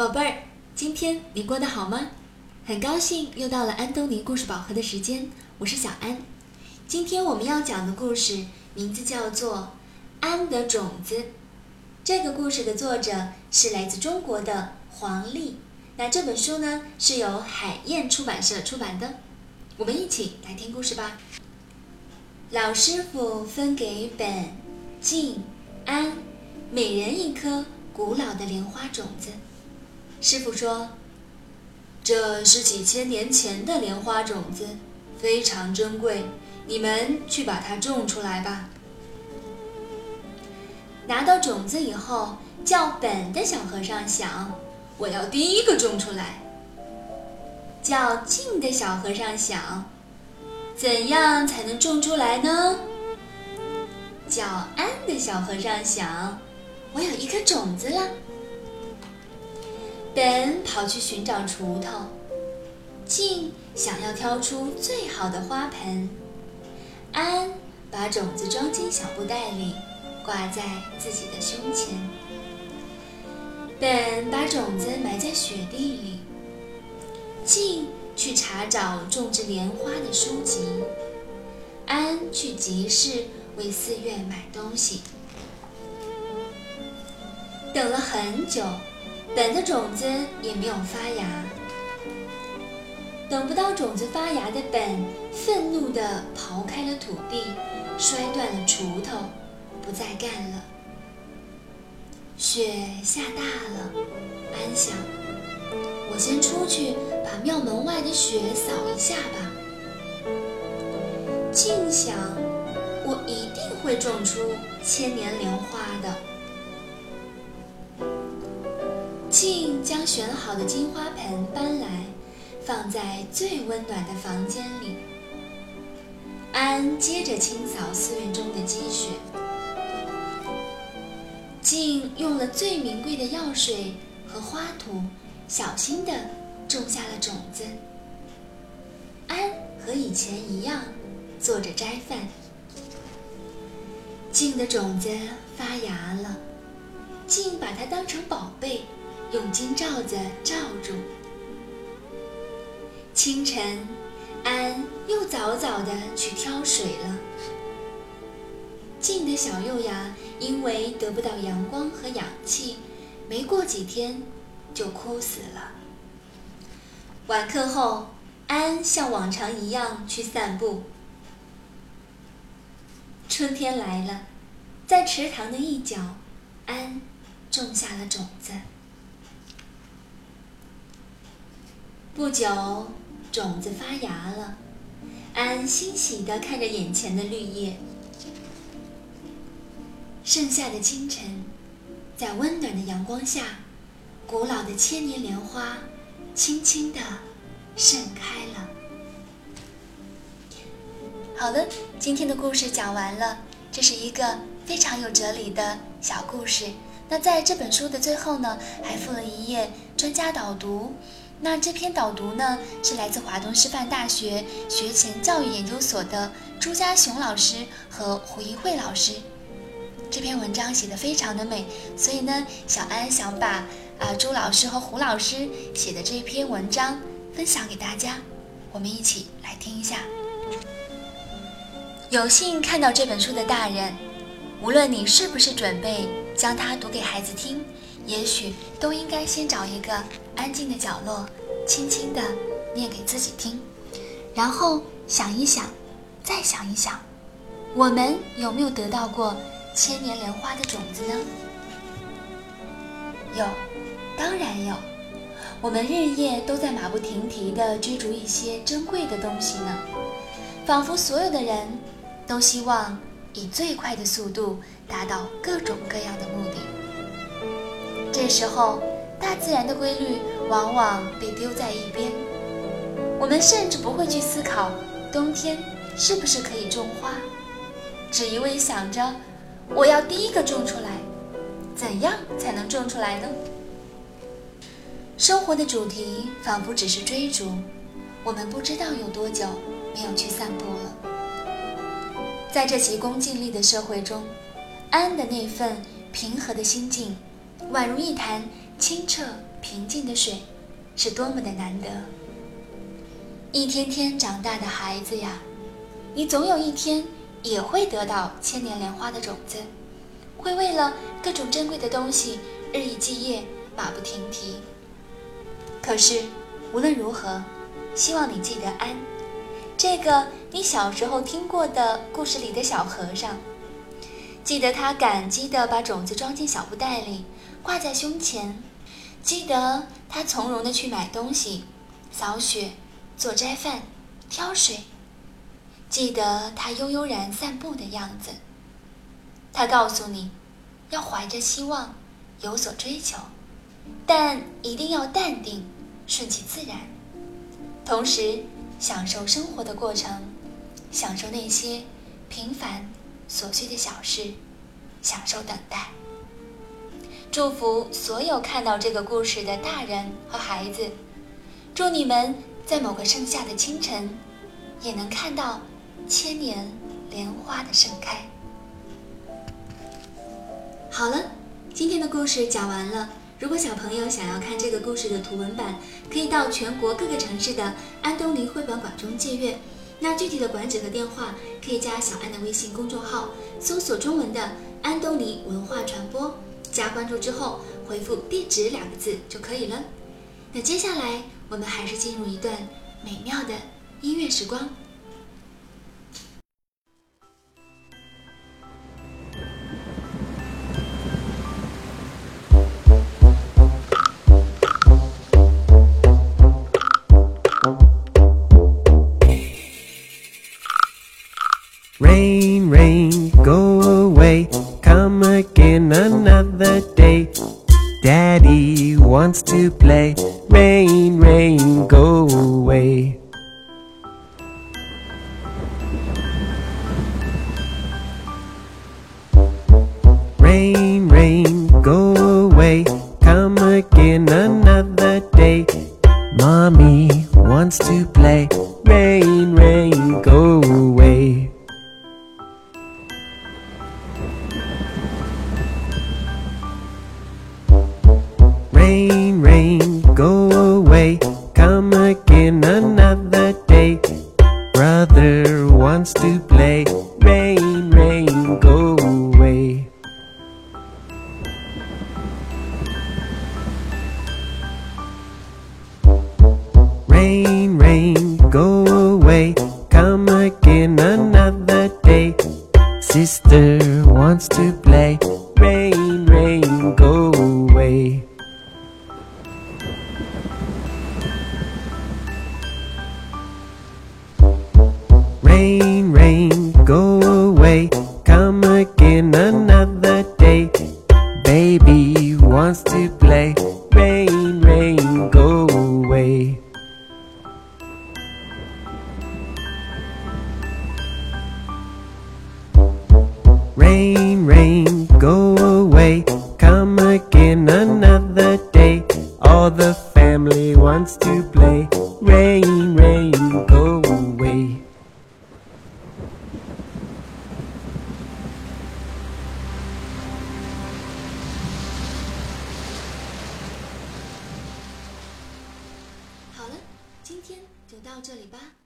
宝贝儿，今天你过得好吗？很高兴又到了安东尼故事宝盒的时间，我是小安。今天我们要讲的故事名字叫做《安的种子》。这个故事的作者是来自中国的黄丽。那这本书呢是由海燕出版社出版的。我们一起来听故事吧。老师傅分给本、静、安每人一颗古老的莲花种子。师傅说：“这是几千年前的莲花种子，非常珍贵，你们去把它种出来吧。”拿到种子以后，叫本的小和尚想：“我要第一个种出来。”叫静的小和尚想：“怎样才能种出来呢？”叫安的小和尚想：“我有一颗种子了。”本跑去寻找锄头，静想要挑出最好的花盆，安把种子装进小布袋里，挂在自己的胸前。本把种子埋在雪地里，静去查找种植莲花的书籍，安去集市为寺院买东西。等了很久。本的种子也没有发芽，等不到种子发芽的本，愤怒地刨开了土地，摔断了锄头，不再干了。雪下大了，安想：我先出去把庙门外的雪扫一下吧。静想：我一定会种出千年莲花的。静将选好的金花盆搬来，放在最温暖的房间里。安接着清扫寺院中的积雪。静用了最名贵的药水和花土，小心地种下了种子。安和以前一样，做着斋饭。静的种子发芽了，静把它当成宝贝。用金罩子罩住。清晨，安又早早的去挑水了。静的小幼芽因为得不到阳光和氧气，没过几天就枯死了。晚课后，安像往常一样去散步。春天来了，在池塘的一角，安种下了种子。不久，种子发芽了。安欣喜地看着眼前的绿叶。盛夏的清晨，在温暖的阳光下，古老的千年莲花轻轻地盛开了。好的，今天的故事讲完了。这是一个非常有哲理的小故事。那在这本书的最后呢，还附了一页专家导读。那这篇导读呢，是来自华东师范大学学前教育研究所的朱家雄老师和胡一慧老师。这篇文章写的非常的美，所以呢，小安想把啊朱老师和胡老师写的这篇文章分享给大家，我们一起来听一下。有幸看到这本书的大人，无论你是不是准备将它读给孩子听。也许都应该先找一个安静的角落，轻轻地念给自己听，然后想一想，再想一想，我们有没有得到过千年莲花的种子呢？有，当然有。我们日夜都在马不停蹄地追逐一些珍贵的东西呢，仿佛所有的人都希望以最快的速度达到各种各样的目的。这时候，自然的规律往往被丢在一边，我们甚至不会去思考冬天是不是可以种花，只一味想着我要第一个种出来，怎样才能种出来呢？生活的主题仿佛只是追逐，我们不知道有多久没有去散步了。在这急功近利的社会中，安的那份平和的心境。宛如一潭清澈平静的水，是多么的难得。一天天长大的孩子呀，你总有一天也会得到千年莲花的种子，会为了各种珍贵的东西日以继夜，马不停蹄。可是无论如何，希望你记得安，这个你小时候听过的故事里的小和尚。记得他感激地把种子装进小布袋里，挂在胸前；记得他从容地去买东西、扫雪、做斋饭、挑水；记得他悠悠然散步的样子。他告诉你，要怀着希望，有所追求，但一定要淡定、顺其自然，同时享受生活的过程，享受那些平凡。琐碎的小事，享受等待。祝福所有看到这个故事的大人和孩子，祝你们在某个盛夏的清晨，也能看到千年莲花的盛开。好了，今天的故事讲完了。如果小朋友想要看这个故事的图文版，可以到全国各个城市的安东尼绘本馆中借阅。那具体的馆址和电话，可以加小安的微信公众号，搜索中文的安东尼文化传播，加关注之后回复地址两个字就可以了。那接下来我们还是进入一段美妙的音乐时光。Wants to play. Rain, rain, go away. Rain, rain, go away. Come again another day. Mommy wants to play. Rain, rain, go away. Again another day. Brother wants to play. Rain, rain, go away. Rain, rain, go away. Away. Come again another day. Baby wants to play. Rain, rain, go away. Rain, rain, 到这里吧。